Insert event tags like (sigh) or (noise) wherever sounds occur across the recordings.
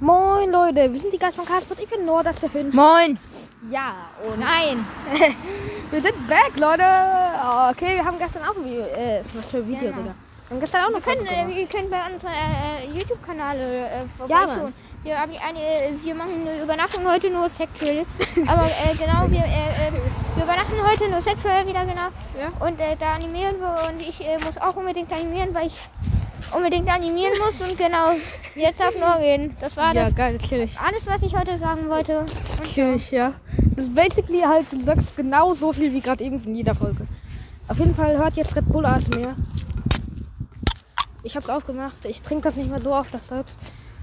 Moin Leute, wir sind die Geist von Karlsruhe. Ich bin Noah, das ist der Finn. Moin. Ja, und Nein. (laughs) wir sind back, Leute. Okay, wir haben gestern auch ein Video, äh, was für ein Video, Genau. Digga. Wir haben gestern auch Wir noch können, Fotos äh, gemacht. ihr könnt bei unserem äh, YouTube-Kanal äh, Ja, vorbeischauen. Mann. wir, haben eine, äh, wir machen eine Übernachtung heute nur sexuell. Aber äh, (laughs) genau, wir, äh, äh, wir übernachten heute nur sexuell wieder, genau. Ja. Und äh, da animieren wir und ich äh, muss auch unbedingt animieren, weil ich unbedingt animieren muss. Und genau, jetzt darf nur reden. Das war Ja, das. geil. Alles, was ich heute sagen wollte. Chillig, ja. Das ist basically halt, du sagst genau so viel wie gerade eben in jeder Folge. Auf jeden Fall hört jetzt Red Bull ASMR. Ich hab's aufgemacht. Ich trinke das nicht mehr so oft, das Zeugs.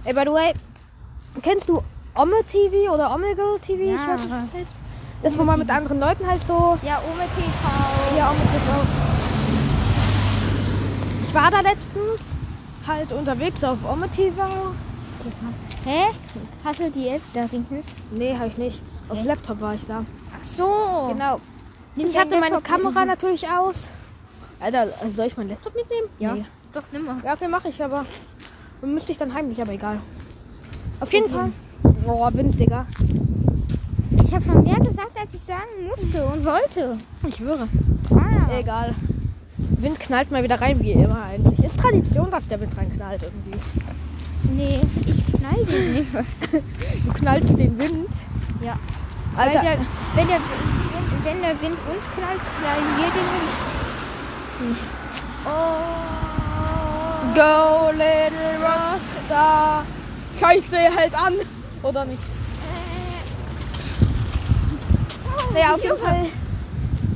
Ey, by the way, kennst du Omme TV oder Omegle TV? Ich Ja. weiß nicht, was das heißt. Das, wo man mit anderen Leuten halt so Ja, Ome TV. Ja, auch mit TV. Ich war da letztens halt unterwegs auf Ome TV. Hä? Hast du die App da wenigstens? Nee, habe ich nicht. Auf Hä? Laptop war ich da. Ach so. Genau. Nimm Ich hatte meine Laptop Kamera mit. natürlich aus. Alter, soll ich meinen Laptop mitnehmen? Ja. Nee. Doch, nimm mal. Ja, okay, mache ich, aber dann müsste ich dann heimlich, aber egal. Auf jeden Fall. Okay. Oh, Wind, Digga. Ich habe schon mehr gesagt, als ich sagen musste und wollte. Ich schwöre. Ah. Egal. Wind knallt mal wieder rein, wie immer eigentlich. Ist Tradition, dass der Wind reinknallt irgendwie. Nee, ich knall den nicht. Du knallst den Wind. Ja. Alter. Der, wenn, der, Wind- wenn der Wind uns knallt, knallen wir den Wind. Oh. Go, little Rockstar. Scheiße, hält an. Oder nicht? Naja, auf jeden Fall.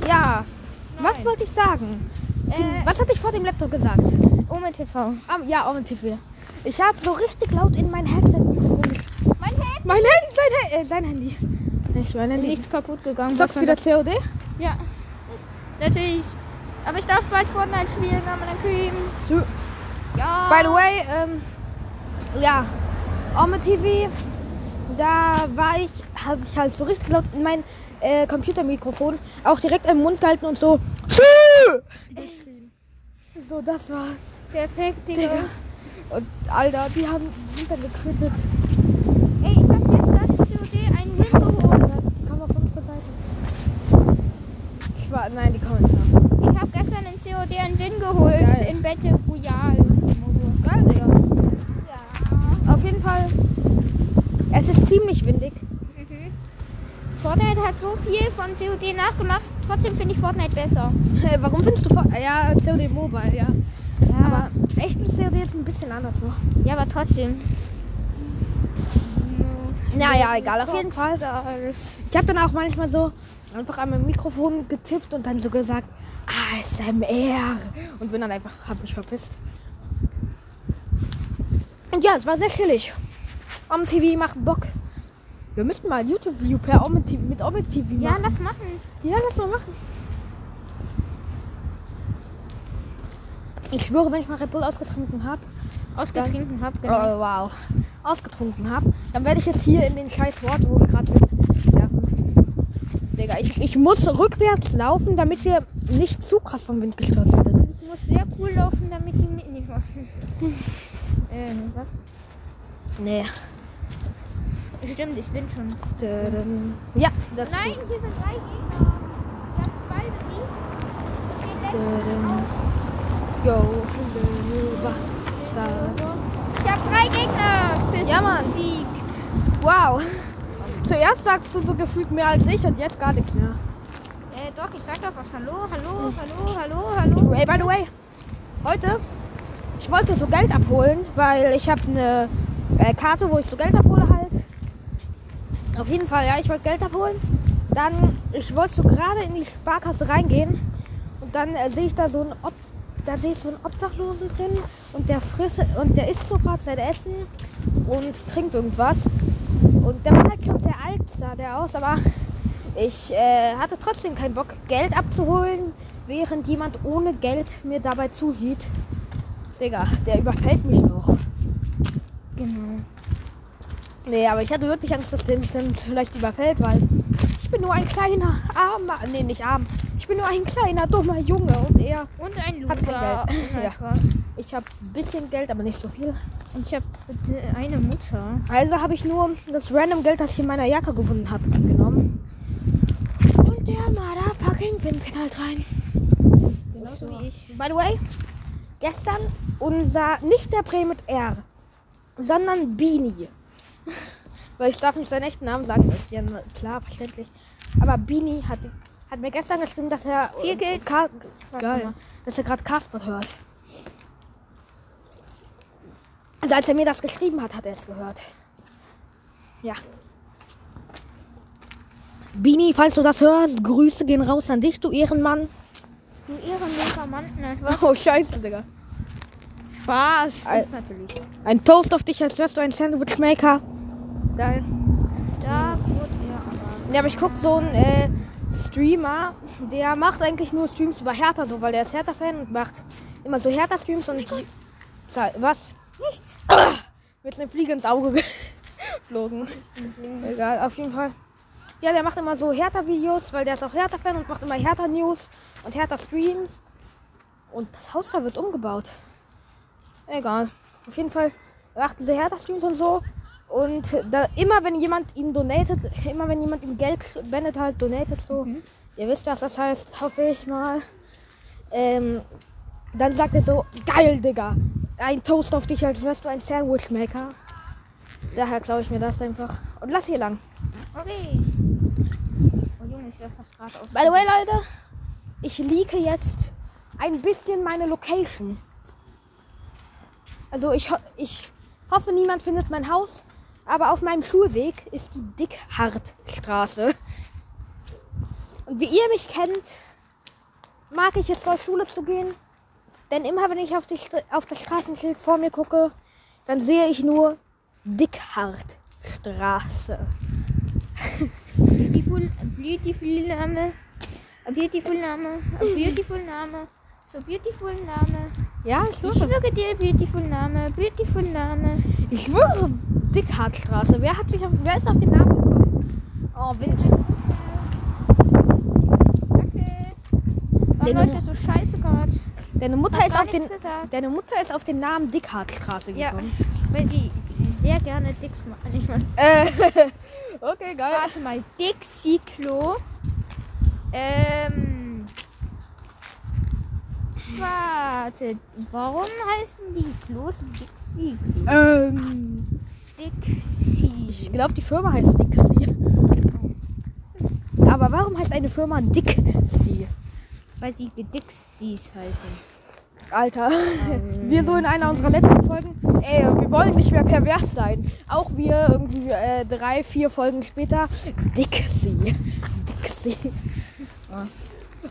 Ja. Was Nein. wollte ich sagen? Äh, Was hatte ich vor dem Laptop gesagt? Ome TV. Ah, ja, ein TV. Ich habe so richtig laut in mein ges- Mein Handy Mein Handy, sein, Handy, äh, sein Handy. Nicht mein Handy. ist kaputt gegangen. Zockst du wieder COD? Ja. Natürlich. Aber ich darf bald Fortnite spielen, man dann kriegen. Ja. By the way, ähm, ja, Ome TV, da war ich, habe ich halt so richtig laut in mein äh, Computermikrofon auch direkt im Mund gehalten und so. Geschrien. So, das war's. Perfekt, Digga. Digga. Und Alter, die haben sind dann gequittet. Ey, ich hab gestern in COD einen Win geholt. Die kommen auf unsere Seite. Ich war, nein, die kommen nicht nach. Ich habe gestern in COD einen Win geholt. Geil. In Battle Royale. Geil, Digga. Ja. Auf jeden Fall, es ist ziemlich windig. Mhm. Fortnite hat so viel von COD nachgemacht. Trotzdem finde ich Fortnite besser. Warum findest du vor? Ja, COD Mobile, ja. Ja, Aber echt ist COD jetzt ein bisschen anders noch. ja aber trotzdem. Naja, egal, auf jeden Fall. Ich habe dann auch manchmal so einfach an mein Mikrofon getippt und dann so gesagt, ASMR. Und bin dann einfach, hab mich verpisst. Und ja, es war sehr chillig. Om TV macht Bock. Wir müssten mal ein YouTube-Video per TV, mit TV machen. Ja, lass machen. Ja, lass mal machen. Ich schwöre, wenn ich mal Red Bull ausgetrunken habe, Ausgetrinken hab, oh, genau. wow, ausgetrunken habe, dann werde ich jetzt hier in den scheiß Wort, wo wir gerade sind, werfen. Digga, ich, ich muss rückwärts laufen, damit ihr nicht zu krass vom Wind gestört werdet. Ich muss sehr cool laufen, damit die mit nicht müssen. (laughs) äh, was? Nee. Stimmt, ich bin schon. Ja, das ist Nein, hier sind drei Gegner. Ich hab zwei besiegt. Yo, was da? Ich hab drei Gegner. Bis Ja, Mann. Wow. Zuerst sagst du so gefühlt mehr als ich und jetzt gar nichts mehr. Äh, doch, ich sag doch was. Hallo, hallo, hallo, hallo, hallo. Hey, by the way, heute, ich wollte so Geld abholen, weil ich habe eine äh, Karte, wo ich so Geld abhole. Auf jeden Fall, ja, ich wollte Geld abholen. Dann, ich wollte so gerade in die Sparkasse reingehen und dann äh, sehe ich da so einen Ob da sehe ich so einen Obdachlosen drin und der frisst und der isst so gerade sein Essen und trinkt irgendwas. Und der war halt schon sehr alt, sah der aus, aber ich äh, hatte trotzdem keinen Bock, Geld abzuholen, während jemand ohne Geld mir dabei zusieht. Digga, der überfällt mich noch. Genau. Nee, aber ich hatte wirklich Angst, dass der mich dann vielleicht überfällt, weil ich bin nur ein kleiner, armer, nee, nicht arm. Ich bin nur ein kleiner, dummer Junge und er Und ein Hat kein Loser. Geld. Oh Ja. Ich habe ein bisschen Geld, aber nicht so viel. Und ich habe eine Mutter. Also habe ich nur das random Geld, das ich in meiner Jacke gefunden habe, genommen. Und der motherfucking Wind knallt rein. Genauso wie ich. By the way, gestern unser, nicht der Prä mit R, sondern Beanie. (laughs) Weil ich darf nicht seinen echten Namen sagen, ja klar, verständlich. Aber Beanie hat, hat mir gestern geschrieben, dass er Viel Geld. Ka geil, mal. dass er gerade Casper hört. Also als er mir das geschrieben hat, hat er es gehört. Ja. Beanie, falls du das hörst, Grüße gehen raus an dich, du Ehrenmann. Du ehrenloser Mann. Ne, (laughs) was? Oh, scheiße, Digga. Spaß. Al- natürlich. Ein Toast auf dich, als wärst du ein Sandwichmaker. Geil. Da wurde er aber. Ja, aber ich guck so einen äh, Streamer, der macht eigentlich nur Streams über Hertha so, weil der ist Hertha-Fan und macht immer so Hertha-Streams und... Sa- Was? Nichts. (clears throat) Mit einer Fliege ins Auge (laughs) geflogen. Egal, auf jeden Fall. Ja, der macht immer so Hertha-Videos, weil der ist auch Hertha-Fan und macht immer Hertha-News und Hertha-Streams. Und das Haus da wird umgebaut. Egal. Auf jeden Fall macht diese Hertha-Streams und so. Und da, immer wenn jemand ihm donatet, immer wenn jemand ihm Geld spendet, halt donatet so. Ihr wisst, was das heißt, hoffe ich mal. Ähm, dann sagt er so, geil, Digga. Ein Toast auf dich, als wärst du ein Sandwichmaker. Daher klaue ich mir das einfach. Und lass hier lang. Okay. Oh Junge, ich wäre fast gerade aus. By the way, Leute, ich leake jetzt ein bisschen meine Location. Also ich, ich hoffe, niemand findet mein Haus, aber auf meinem Schulweg ist die Dickhartstraße. Und wie ihr mich kennt, mag ich es zur Schule zu gehen. Denn immer wenn ich auf, die, auf das Straßenschild vor mir gucke, dann sehe ich nur Dickhartstraße. Beautiful, beautiful Name. A beautiful Name. A beautiful Name. So beautiful Name. Ja, ich Ich schwöre dir, beautiful Name. Beautiful Name. Ich schwöre, Dickhartstraße. Wer hat sich auf, wer ist auf den Namen gekommen? Oh, Wind. Danke. Warum Den- läuft das so scheiße gerade? Deine Mutter ist auf den, gesagt. deine Mutter ist auf den Namen Dickhartstraße Ja, gekommen. weil die sehr gerne Dicks machen. Ich meine, Äh, (laughs) okay, geil. warte mal. Dixie-Klo. Ähm. Warte. Warum heißen die Klos Dixie? Ähm, Dixie. ich glaube, die Firma heißt Dixie. Aber warum heißt eine Firma Dixie? Weil sie Gedixies heißen. Alter, wir so in einer unserer letzten Folgen, ey, wir wollen nicht mehr pervers sein. Auch wir irgendwie äh, drei, vier Folgen später, Dixie. Dixie.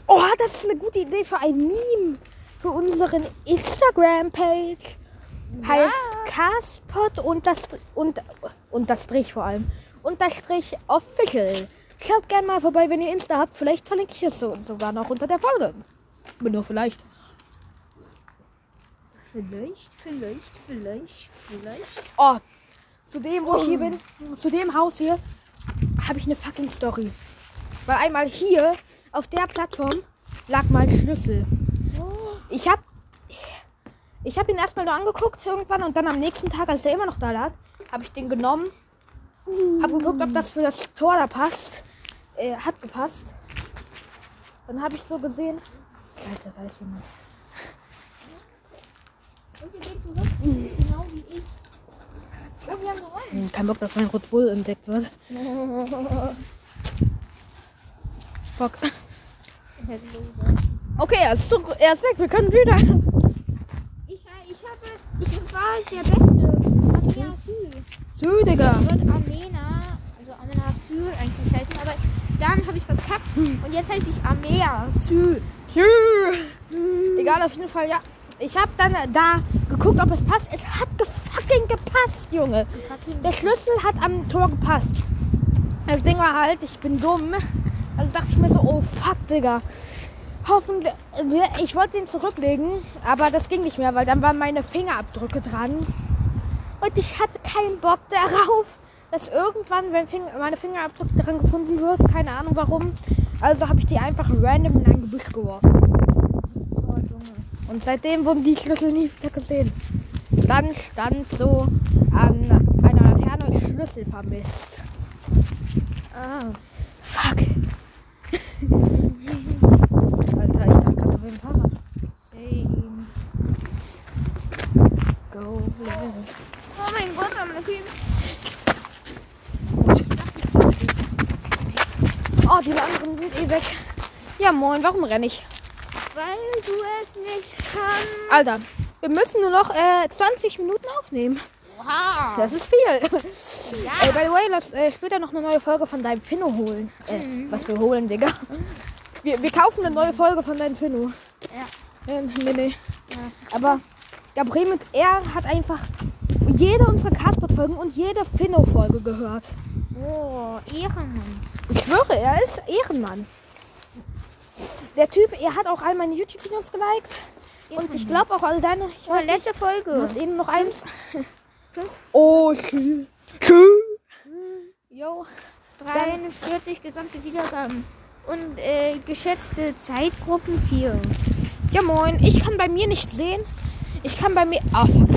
Oh, das ist eine gute Idee für ein Meme. Für unseren Instagram-Page. Heißt Caspot und das, und, und das Strich vor allem. Unterstrich official. Schaut gerne mal vorbei, wenn ihr Insta habt. Vielleicht verlinke ich es so, sogar noch unter der Folge. Aber nur vielleicht. Vielleicht, vielleicht, vielleicht, vielleicht. Oh, zu dem, wo ich hier bin, zu dem Haus hier, habe ich eine fucking Story. Weil einmal hier auf der Plattform lag mein Schlüssel. Ich habe ich hab ihn erstmal nur angeguckt irgendwann und dann am nächsten Tag, als er immer noch da lag, habe ich den genommen, habe geguckt, ob das für das Tor da passt. Äh, hat gepasst. Dann habe ich so gesehen. Scheiße, da ist jemand. Und wir gehen zurück. Genau wie ich. Oh, wir haben gewonnen. Hm, Kein Bock, dass mein Red Bull entdeckt wird. (laughs) Bock. Okay, er ist, zurück, er ist weg, wir können wieder. Ich, äh, ich habe, ich war halt der Beste. Amena Sü. So, Digga. Wird Amena, also Amena Sü eigentlich heißen, aber dann habe ich verkackt und jetzt heiße ich Amea Sü. Tschüss. Egal, auf jeden Fall, ja. Ich habe dann da geguckt, ob es passt. Es hat gefucking gepasst, Junge. Der Schlüssel hat am Tor gepasst. Das Ding war halt, ich bin dumm. Also dachte ich mir so, oh fuck, Digga. Hoffentlich. Ich wollte ihn zurücklegen, aber das ging nicht mehr, weil dann waren meine Fingerabdrücke dran. Und ich hatte keinen Bock darauf, dass irgendwann, wenn Finger, meine Fingerabdrücke dran gefunden wird, keine Ahnung warum. Also habe ich die einfach random in ein Gebüsch geworfen. Und seitdem wurden die Schlüssel nie wieder gesehen. dann stand so an einer Laterne Schlüssel vermisst. Ah. Fuck. Alter, ich dachte gerade auf dem Fahrrad. Same. Go, level. Oh mein Gott, am Team. Oh, die anderen sind eh weg. Ja, moin, warum renne ich? Weil du es nicht kannst. Alter, wir müssen nur noch äh, 20 Minuten aufnehmen. Wow. Das ist viel. Ja. Ey, by the way, lass äh, später noch eine neue Folge von deinem Finno holen. Äh, was wir holen, Digga. Wir, wir kaufen eine neue Folge von deinem Finno. Ja. Äh, nee, nee. Ja. Aber der Bremen, er hat einfach jede unserer Cardboard-Folgen und jede Finno-Folge gehört. Oh, Ehrenmann. Ich schwöre, er ist Ehrenmann. Der Typ, er hat auch all meine YouTube-Videos geliked. Und ich glaube auch all deine. Ich Oh, nicht, letzte du Folge. hast eben noch eins. Fünf. Oh, schön. Jo. 43 gesamte Wiedergaben. Und äh, geschätzte Zeitgruppen 4. Ja, moin. Ich kann bei mir nicht sehen. Ich kann bei mir. Ah, fuck.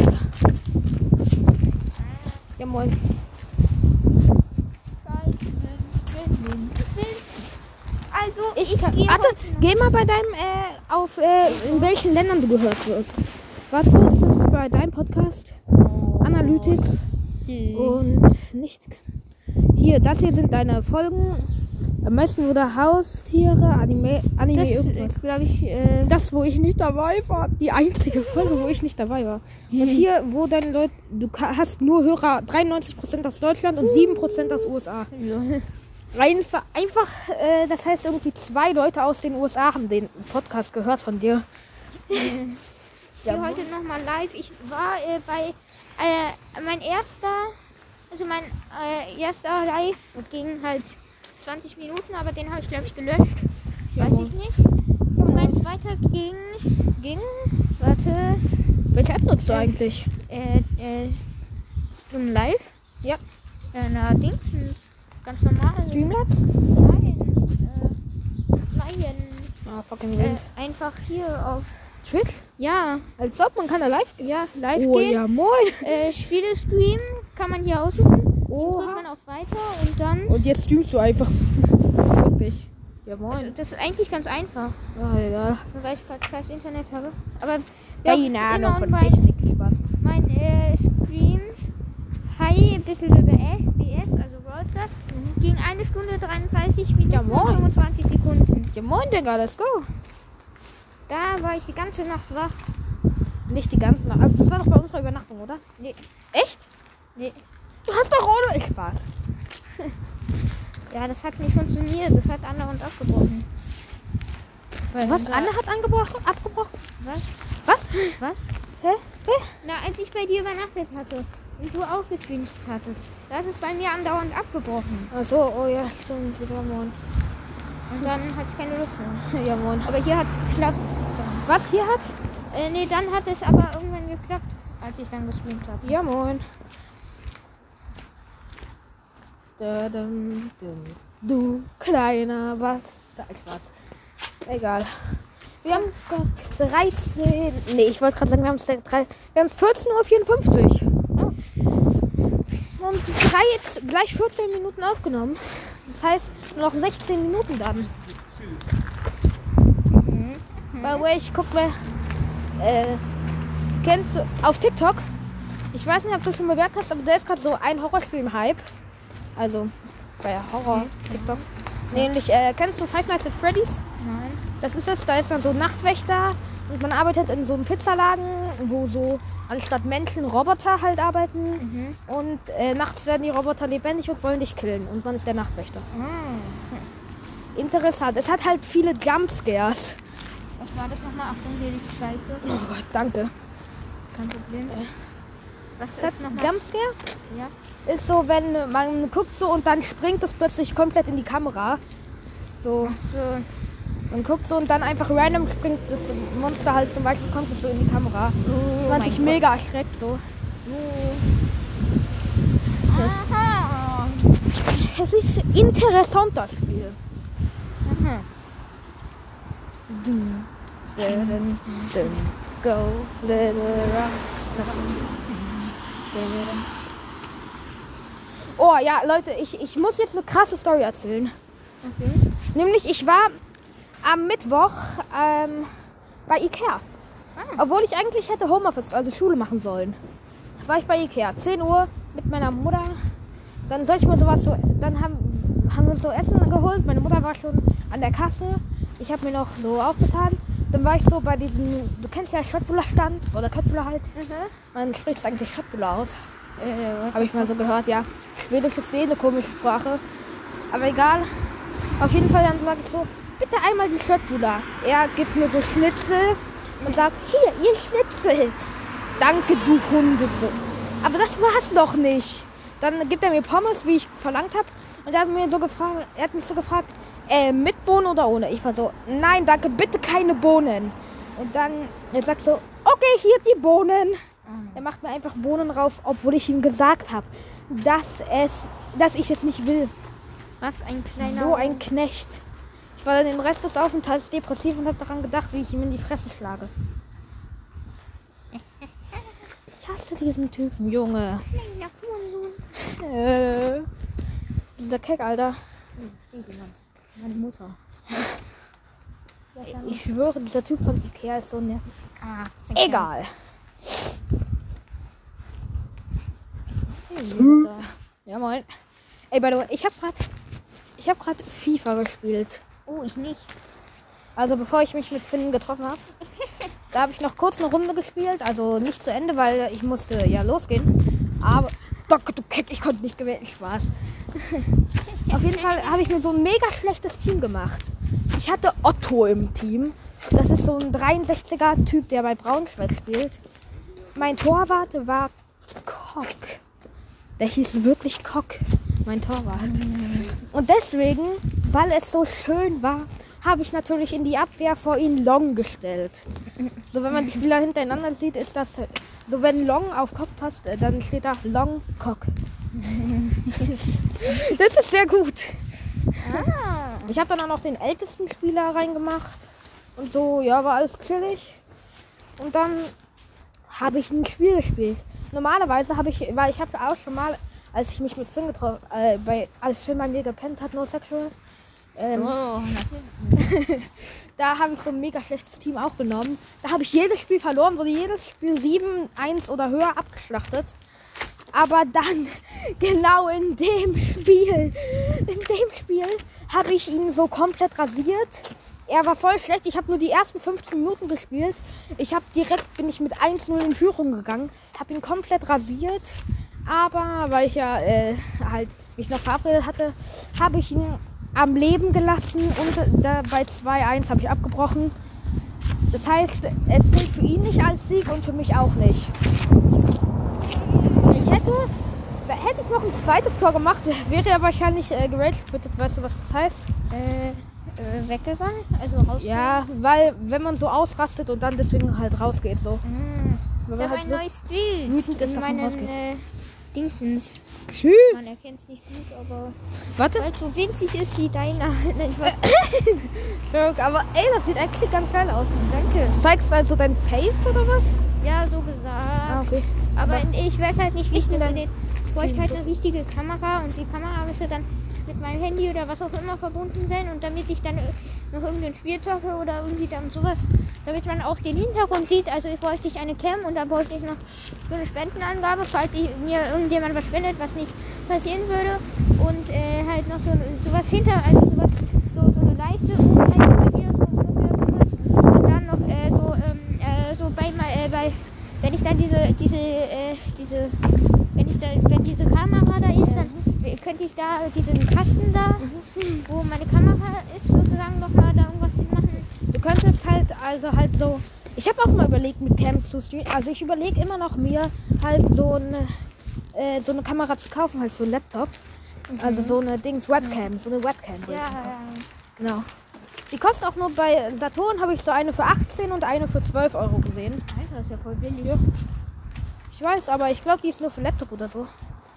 Ja, moin. Also, Ich, ich, kann. gehe Warte, geh mal bei deinem. Äh, auf. Äh, in welchen Ländern du gehört wirst. Warte kurz, das ist bei deinem Podcast. Analytics. Und nicht. Hier, das hier sind deine Folgen. Am meisten wurde Haustiere, Anime, Anime Das irgendwas. glaube ich. Äh, Das, wo ich nicht dabei war. Die einzige Folge, wo ich nicht dabei war. Und hier, wo deine Leute. Du hast nur Hörer 93% aus Deutschland und 7% aus USA. Einfach, einfach äh, das heißt irgendwie zwei Leute aus den USA haben den Podcast gehört von dir. ich gehe heute nochmal live. Ich war äh, bei. Äh, mein erster. Also mein äh, erster Live ging halt 20 Minuten, aber den habe ich glaube ich gelöscht. Ja, Weiß ich nicht. Und mein zweiter ging. ging. Warte. Welche App nutzt du eigentlich? Äh, äh, zum Live? Ja. Äh, na, Dings. Ganz normal. Streamlabs? Nein. Äh, nein. Ah, fucking wild. Äh, einfach hier auf. Twitch? Ja, Als ob man kann da live. ja, live Oh gehen. ja, moin. Äh, Spiele streamen kann man hier aussuchen. Oha. man auf weiter und dann. Und jetzt streamst du einfach. Wirklich. Ja, moin. Das ist eigentlich ganz einfach, Ah, ja. weil ich gerade scheiß Internet habe. Aber Keine immer Ahnung und von Technik. Spaß. mein äh, Stream Hi, ein bisschen über BS, also Brawl Stars, ging eine Stunde 33 Minuten. Ja, und moin. 25 Sekunden. Ja, moin, Digga, let's go. Da war ich die ganze Nacht wach. Nicht die ganze Nacht. Also, das war doch bei unserer Übernachtung, oder? Nee. Echt? Nee. Du hast doch ohne. Ich Spaß. (laughs) Ja, das hat nicht funktioniert. Das hat andauernd abgebrochen. Weil Was? Anne hat angebrochen? Abgebrochen? Was? Was? Was? Hä? Hä? Na, als ich bei dir übernachtet hatte und du auch gestreamt hattest, da ist bei mir andauernd abgebrochen. Ach so, oh ja, stimmt. Ja, moin. Und dann hatte ich keine Lust mehr. (laughs) Ja, moin. Aber hier hat es geklappt. Was hier hat? Äh, nee, dann hat es aber irgendwann geklappt, als ich dann gestreamt habe. Ja, moin. Da, dum, dum. Du kleiner was. Da ist was. Egal. Wir haben gerade 13. Nee, ich wollte gerade sagen, wir haben, es drei- wir haben 14.54 Uhr. Und drei, gleich 14 Minuten aufgenommen. Das heißt, nur noch 16 Minuten dann. By the way, ich guck mal. Äh, kennst du auf TikTok? Ich weiß nicht, ob du schon bemerkt hast, aber da ist gerade so ein Horrorspiel im Hype. Also bei Horror TikTok. Nämlich, äh, kennst du Five Nights at Freddy's? Nein. Das ist das, da ist man so Nachtwächter man arbeitet in so einem Pizzaladen, wo so anstatt Menschen Roboter halt arbeiten. Mhm. Und äh, nachts werden die Roboter lebendig und wollen dich killen. Und man ist der Nachtwächter. Ah. Interessant. Es hat halt viele Jumpscares. Was war das nochmal? Achtung, hier liegt Scheiße. Oh Gott, danke. Kein Problem. Was Es hat ist nochmal? Jumpscare? Ja. ist so, wenn man guckt so und dann springt es plötzlich komplett in die Kamera. So, So. Man guckt so und dann einfach random springt das Monster halt zum Beispiel kommt so in die Kamera. Oh man sich Gott. mega erschreckt so. Aha. Es ist interessant das Spiel. Aha. Dun, dun, dun, go little rock Oh ja, Leute, ich, ich muss jetzt eine krasse Story erzählen. Okay. Nämlich, ich war am Mittwoch ähm, bei Ikea. Obwohl ich eigentlich hätte Homeoffice, also Schule machen sollen. War ich bei Ikea. 10 Uhr mit meiner Mutter. Dann sollte ich mir sowas so. Dann haben, haben wir uns so Essen geholt. Meine Mutter war schon an der Kasse. Ich habe mir noch so aufgetan. Dann war ich so bei diesem. Du kennst ja Schottbuller Stand. Oder Köttbuller halt. Man spricht es eigentlich Schottbuller aus. Äh, Habe ich mal so gehört, ja. Schwedisch ist eh eine komische Sprache. Aber egal. Auf jeden Fall dann sage ich so, bitte einmal die Schöttbula. Er gibt mir so Schnitzel und sagt, hier, ihr Schnitzel. Danke, du Hundesohn. Aber das war's noch nicht. Dann gibt er mir Pommes, wie ich verlangt habe. Und er hat, mir so gefragt, er hat mich so gefragt, äh, mit Bohnen oder ohne? Ich war so, nein, danke, bitte keine Bohnen. Und dann, er sagt so, okay, hier die Bohnen. Er macht mir einfach Bohnen rauf, obwohl ich ihm gesagt habe, dass es, dass ich es nicht will. was ein kleiner. So ein Knecht. Ich war den Rest des Aufenthalts depressiv und habe daran gedacht, wie ich ihm in die Fresse schlage. Ich hasse diesen Typen, Junge. Äh, dieser Keck, Alter. Meine Mutter. Ich schwöre, dieser Typ von Ikea ist so nervig. Ah, ist ein kleiner- Egal. Ja, moin. Ey, by the way, ich habe gerade ich habe gerade FIFA gespielt. Oh, ich nicht. Also bevor ich mich mit Finn getroffen habe, (laughs) da habe ich noch kurz eine Runde gespielt. Also nicht zu Ende, weil ich musste ja losgehen. Aber Danke, du Keck, ich konnte nicht gewinnen. Spaß. (laughs) Auf jeden Fall habe ich mir so ein mega schlechtes Team gemacht. Ich hatte Otto im Team. Das ist so ein 63er Typ, der bei Braunschweig spielt. Mein Torwart war Kock. Der hieß wirklich Kock, mein Torwart. Und deswegen, weil es so schön war, habe ich natürlich in die Abwehr vor ihn Long gestellt. So, wenn man die Spieler hintereinander sieht, ist das so, wenn Long auf Cock passt, äh, dann steht da Long Cock. (laughs) das ist sehr gut. Ah. Ich habe dann auch noch den ältesten Spieler reingemacht. Und so, ja, war alles chillig. Und dann habe ich ein Spiel gespielt. Normalerweise habe ich, weil ich habe auch schon mal, als ich mich mit Finn getroffen, äh, bei, als Finn mein gepennt hat, No Sexual, ähm, Oh, natürlich. (laughs) da habe ich so ein mega schlechtes Team auch genommen. Da habe ich jedes Spiel verloren, wurde jedes Spiel 7, 1 oder höher abgeschlachtet. Aber dann, (laughs) genau in dem Spiel, in dem Spiel habe ich ihn so komplett rasiert. Er war voll schlecht. Ich habe nur die ersten 15 Minuten gespielt. Ich habe direkt, bin ich mit 1-0 in Führung gegangen. Habe ihn komplett rasiert. Aber weil ich ja äh, halt mich noch verabredet hatte, habe ich ihn am Leben gelassen und da bei 2-1 habe ich abgebrochen. Das heißt, es zählt für ihn nicht als Sieg und für mich auch nicht. Ich hätte, hätte ich noch ein zweites Tor gemacht, wäre er wahrscheinlich äh, geraged quittet. Weißt du, was das heißt? Äh, äh, weggegangen? Also raus. Ja, weil wenn man so ausrastet und dann deswegen halt rausgeht, so. Hm. Wenn Ich man habe halt ein so neues Bild. wütend ist, dass man rausgeht. Äh, Dingsens. Tschüss. Man erkennt es nicht gut, aber Warte. weil es so winzig ist wie deiner. Nein, was? (laughs) Joke, Aber ey, das sieht eigentlich ganz geil aus. Danke. Zeigst du also dein Face oder was? Ja, so gesagt. Ah, okay. Aber ich weiß halt nicht, wie ich das in den. Ich bräuchte halt eine richtige Kamera und die Kamera müsste dann mit meinem Handy oder was auch immer verbunden sein und damit ich dann noch irgendein Spiel zocke oder irgendwie dann sowas, damit man auch den Hintergrund sieht. Also ich bräuchte ich eine Cam und dann bräuchte ich noch so eine Spendenangabe, falls ich, mir irgendjemand was spendet, was nicht passieren würde. Und äh, halt noch so sowas hinter, also sowas, so, so eine Leiste. Und dann noch äh, so, ähm, äh, äh, wenn ich dann diese, diese, diese, wenn ich dann, wenn diese Kamera da ist, dann könnte ich da diesen Kasten da, wo meine Kamera ist, sozusagen nochmal da irgendwas hinmachen. Du könntest halt, also halt so. Ich habe auch mal überlegt, mit Cam zu streamen. Also ich überlege immer noch mir halt so eine, äh, so eine Kamera zu kaufen, halt für einen Laptop. Also so eine Dings, Webcam, so eine Webcam. so Ja, Genau. Die kostet auch nur bei Saturn, habe ich so eine für 18 und eine für 12 Euro gesehen. Alter, das ist ja voll billig. Ja. Ich weiß, aber ich glaube, die ist nur für Laptop oder so.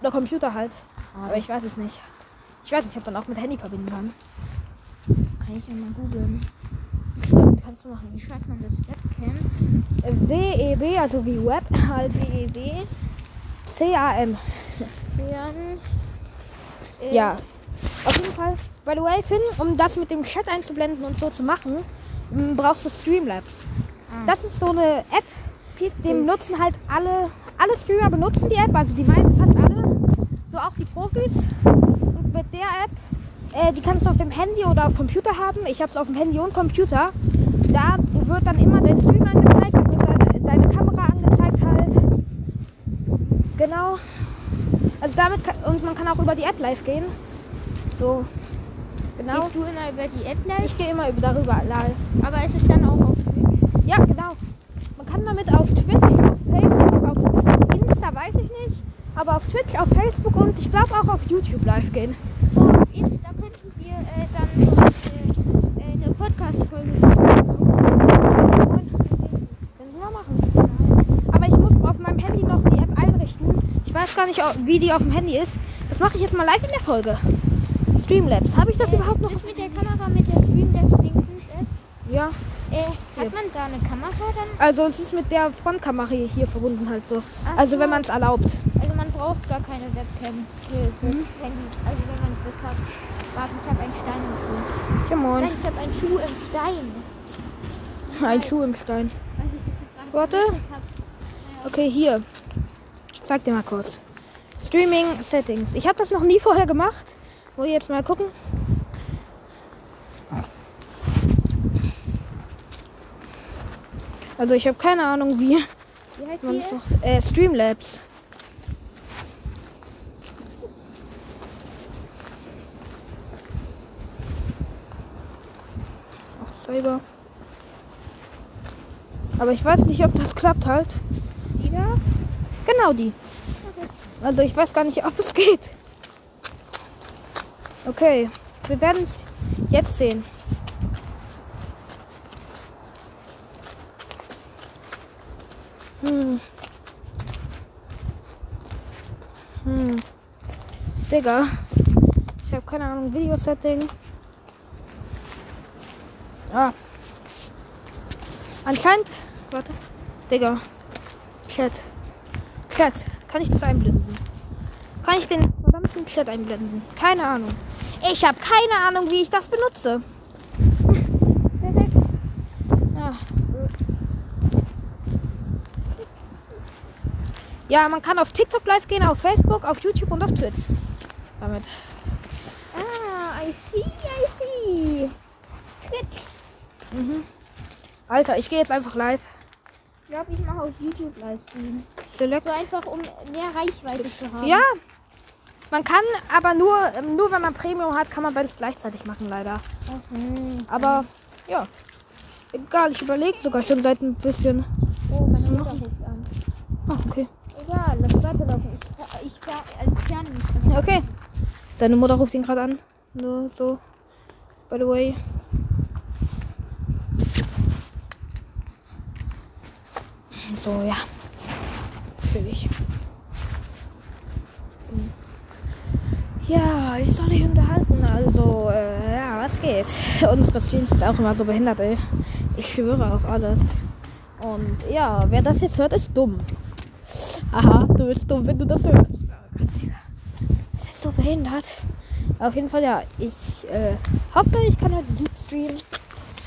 Oder Computer halt. Aber ich weiß es nicht. Ich weiß nicht, ob man auch mit Handy verbinden kann. Kann ich ja mal googeln. Stimmt. kannst du machen. Wie schreibt man das Webcam? W-E-B, also wie Web, (laughs) halt WEB. C-A-M. Äh, Ja. Auf jeden Fall, by the way, Finn, um das mit dem Chat einzublenden und so zu machen, brauchst du Streamlabs. Ah. Das ist so eine App, die benutzen halt alle, alle Streamer benutzen die App, also die meinen fast so auch die Profis. Und mit der App, äh, die kannst du auf dem Handy oder auf Computer haben. Ich habe es auf dem Handy und Computer. Da wird dann immer dein Stream angezeigt, da wird deine, deine Kamera angezeigt halt. Genau. Also damit kann, und man kann auch über die App live gehen. So. Genau. Gehst du immer über die App live? Ich gehe immer über, darüber live. Aber ist es dann auch auf Twitch? Ja, genau. Man kann damit auf Twitch, auf Facebook, auf Insta, weiß ich nicht. Aber auf Twitch, auf Facebook und ich glaube auch auf YouTube live gehen. Oh, auf Insta könnten wir äh, dann äh, äh, eine Podcast-Folge machen. Können wir machen. Aber ich muss auf meinem Handy noch die App einrichten. Ich weiß gar nicht, wie die auf dem Handy ist. Das mache ich jetzt mal live in der Folge. Streamlabs. Habe ich das überhaupt noch? Das mit der Kamera, mit der Streamlabs-Dingsens-App. Ja. Äh, hat man da eine Kamera dann? Also es ist mit der Frontkamera hier, hier verbunden halt so. Ach Also so. wenn man es erlaubt. Braucht gar keine Webcam für, für Mhm. das Handy. Also wenn man Glück hat. Warte, ich habe einen Stein im Schuh. Ja moin. Nein, ich habe einen Schuh im Stein. Ein Schuh im Stein. Das Warte. Okay, hier. Ich zeig dir mal kurz. Streaming Settings. Ich habe das noch nie vorher gemacht. Ich jetzt mal gucken. Also ich habe keine Ahnung, wie Wie heißt man das macht. Äh, Streamlabs. Selber. Aber ich weiß nicht, ob das klappt halt. Die da? Genau die. Also ich weiß gar nicht, ob es geht. Okay, wir werden es jetzt sehen. Hm. Hm. Digga. Ich habe keine Ahnung. Video-Setting. Ah. Anscheinend. Warte. Digga. Chat. Chat. Kann ich das einblenden? Kann ich den verdammten Chat einblenden? Keine Ahnung. Ich habe keine Ahnung, wie ich das benutze. Ja. (laughs) Ja, man kann auf TikTok live gehen, auf Facebook, auf YouTube und auf Twitch. Damit. Ah, I see, I see. Mhm. Alter, ich gehe jetzt einfach live. Ich glaube, ich mache auf YouTube Livestreams. Select. So einfach, um mehr Reichweite zu haben. Ja. Man kann, aber nur, ähm, nur wenn man Premium hat, kann man beides gleichzeitig machen, leider. Mhm. Aber ja. Egal, ich überlege sogar schon seit ein bisschen. Oh, meine Mutter ruft an. Ah, okay. Egal, lass weiterlaufen. Ich, ich, ich entferne mich. von der- Okay. Seine Mutter ruft ihn gerade an. Nur so. By the way. So, ja. Natürlich. Ja, ich soll dich unterhalten. Also, äh, ja, was geht? (laughs) Unsere Streams sind auch immer so behindert, ey. Ich schwöre auf alles. Und ja, wer das jetzt hört, ist dumm. Aha, du bist dumm, wenn du das hörst. Oh Gott. Das ist so behindert. Auf jeden Fall, ja. Ich äh, hoffe, ich kann heute gut streamen.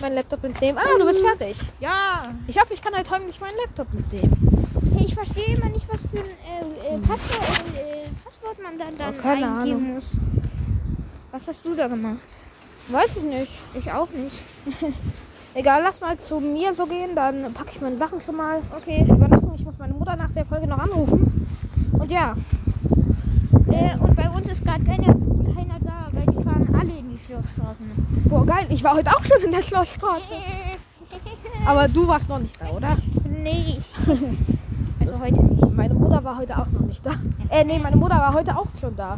Mein Laptop mitnehmen. Ah, du bist fertig. Ja. Ich hoffe, ich kann heute heimlich meinen Laptop mitnehmen. Hey, ich verstehe immer nicht, was für ein äh, äh, Passwort, äh, Passwort man dann, dann Oh, keine eingeben Ahnung. muss. Was hast du da gemacht? Weiß ich nicht. Ich auch nicht. (laughs) Egal, lass mal zu mir so gehen. Dann packe ich meine Sachen schon mal. Okay. Übernachtung. Ich muss meine Mutter nach der Folge noch anrufen. Und ja. Äh, und bei uns ist gerade keine, keiner da, alle in die Schlossstraßen. Boah, geil. Ich war heute auch schon in der Schlossstraße. (laughs) Aber du warst noch nicht da, oder? nee. (laughs) Also heute nicht. Meine Mutter war heute auch noch nicht da. Äh, nee, meine Mutter war heute auch schon da.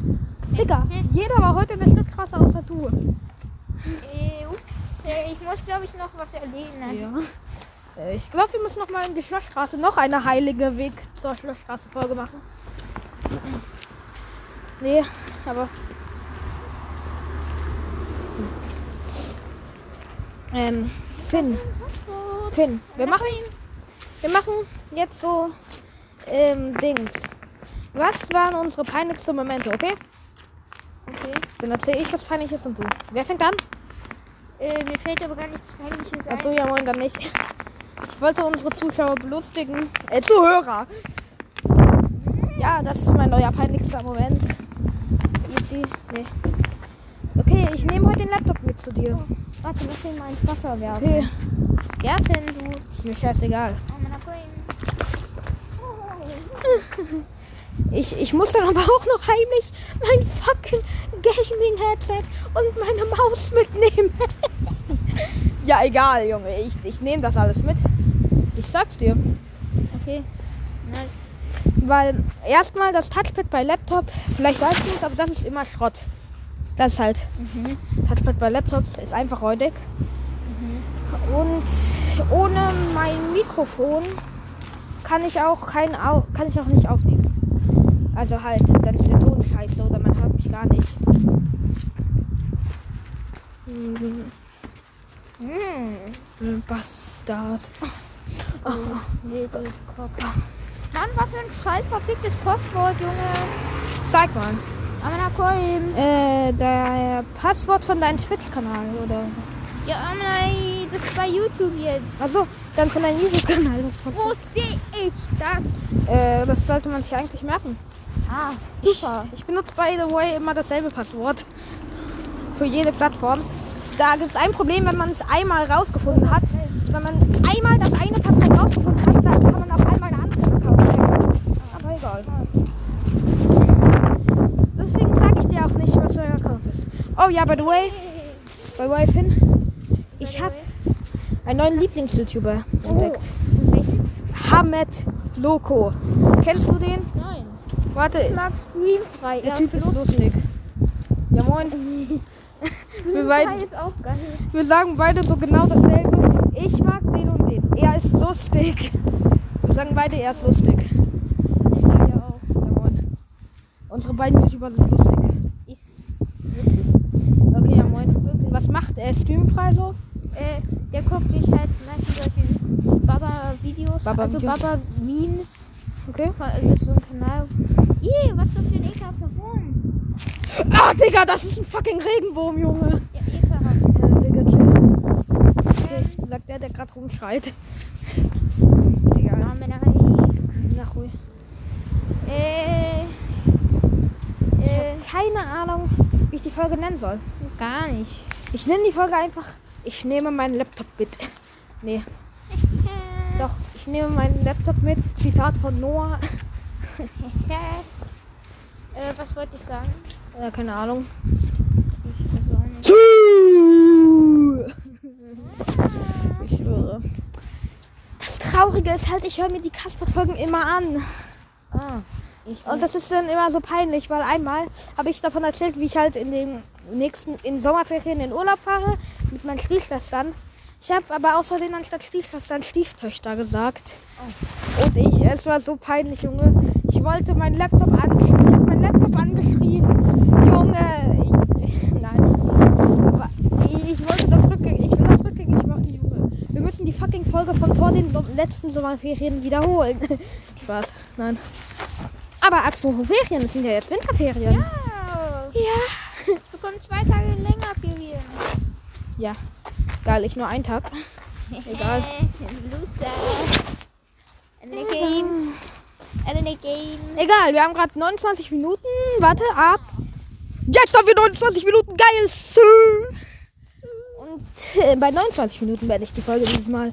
Digga, (laughs) jeder war heute in der Schlossstraße außer du. Äh, ups. Äh, ich muss, glaube ich, noch was erledigen. Ja. Äh, Ich glaube, wir müssen noch mal in die Schlossstraße noch eine heilige Weg zur Schlossstraße Folge machen. Nee, aber. Ähm, Finn. Finn, wir machen, wir machen jetzt so ähm, Dings. Was waren unsere peinlichsten Momente, okay? Okay. Dann erzähle ich was Peinliches und du. Wer fängt an? Äh, mir fällt aber gar nichts Peinliches ein. Achso, ja, moin, dann nicht. Ich wollte unsere Zuschauer belustigen. Äh, Zuhörer. Ja, das ist mein neuer peinlichster Moment. Easy. Nee. Okay, ich nehme heute den Laptop mit zu dir. Warte, lass ihn mal ins Wasser werfen. Okay. Werfen, du. Ist mir scheißegal. Oh. (laughs) Ich, ich muss dann aber auch noch heimlich mein fucking Gaming-Headset und meine Maus mitnehmen. (laughs) ja, egal, Junge. Ich, ich nehme das alles mit. Ich sag's dir. Okay. Nice. Weil erstmal das Touchpad bei Laptop, vielleicht weißt du es, aber das ist immer Schrott. Das ist halt. Touchpad bei Laptops ist einfach räudig. Und ohne mein Mikrofon kann ich auch kein Au kann ich auch nicht aufnehmen. Also halt, dann ist der Ton scheiße oder man hört mich gar nicht. Mhm. Hm. Bastard. Little Cock. Mann, was für ein scheiß verficktes Postwort, Junge. Sag mal. Aber na Coin. Äh, der Passwort von deinem Twitch-Kanal oder Ja, nein, das ist bei YouTube jetzt. Also, dann von deinem YouTube-Kanal. Wo sehe ich das? äh, das sollte man sich eigentlich merken. Ah, super. Ich benutze by the way immer dasselbe Passwort. Für jede Plattform. Da gibt es ein Problem, wenn man es einmal rausgefunden hat. Wenn man einmal das eine Passwort rausgefunden hat, dann kann man auf einmal eine andere Account. Aber egal. Deswegen sage ich dir auch nicht, was für ein Account ist. Oh ja, by the way, by the way, Finn, ich habe einen neuen Lieblings-YouTuber entdeckt. Hamed Loco. Kennst du den? Nein. Warte, Ich mag Streamfrei. der Typ ist lustig. Ja moin. (laughs) Wir, beiden, ist auch geil. wir sagen beide so genau dasselbe. Ich mag den und den. Er ist lustig. Wir sagen beide, er ist lustig. Ist er ja auch. Ja moin. Unsere beiden YouTuber sind lustig. Ist Okay, ja moin. Er? Streamfrei so? Äh, der guckt sich halt meistens solche Baba-Videos, also Baba-Videos. Baba-Memes. Okay. Das ist so ein Kanal. Ih, was ist das für ein ekelhafter Wurm? Ach, Digga, das ist ein fucking Regenwurm, Junge. Ja, ekelhaft. Ja, Digga, chill. Okay, sagt der, der gerade rumschreit. Digga. Ja. Na, ruhig. Äh, Ich äh, habe keine Ahnung, wie ich die Folge nennen soll. gar nicht. Ich nenne die Folge einfach, ich nehme meinen Laptop mit. Nee, doch, ich nehme meinen Laptop mit. Zitat von Noah. (laughs) äh, was wollte ich sagen? Ja, keine Ahnung. Ich. (laughs) Ich schwöre. Das Traurige ist halt, ich höre mir die Kasper-Folgen immer an. Ah, Und das ist dann immer so peinlich, weil einmal habe ich davon erzählt, wie ich halt in den nächsten, in Sommerferien in Urlaub fahre mit meinen Stiefschwestern. Ich habe aber außerdem anstatt Stiefschwestern Stieftöchter gesagt. Und ich, es war so peinlich, Junge. Ich wollte meinen Laptop anschreien. Ich habe meinen Laptop angeschrien. Junge. Ich, nein. Aber ich, ich wollte das rückgängig, ich will das rückgängig machen, Junge. Wir müssen die fucking Folge von vor den letzten Sommerferien wiederholen. (laughs) Spaß. Nein. Aber apropos Ferien, es sind ja jetzt Winterferien. Ja, Ja. Bekommen zwei Tage länger Ferien. Ja. Geil, ich nur einen Tag. Egal. (laughs) Loser. In the game. In the game. Egal, wir haben gerade 29 Minuten. Warte, ab. Jetzt haben wir 29 Minuten. Geil. Und äh, bei 29 Minuten werde ich die Folge dieses Mal.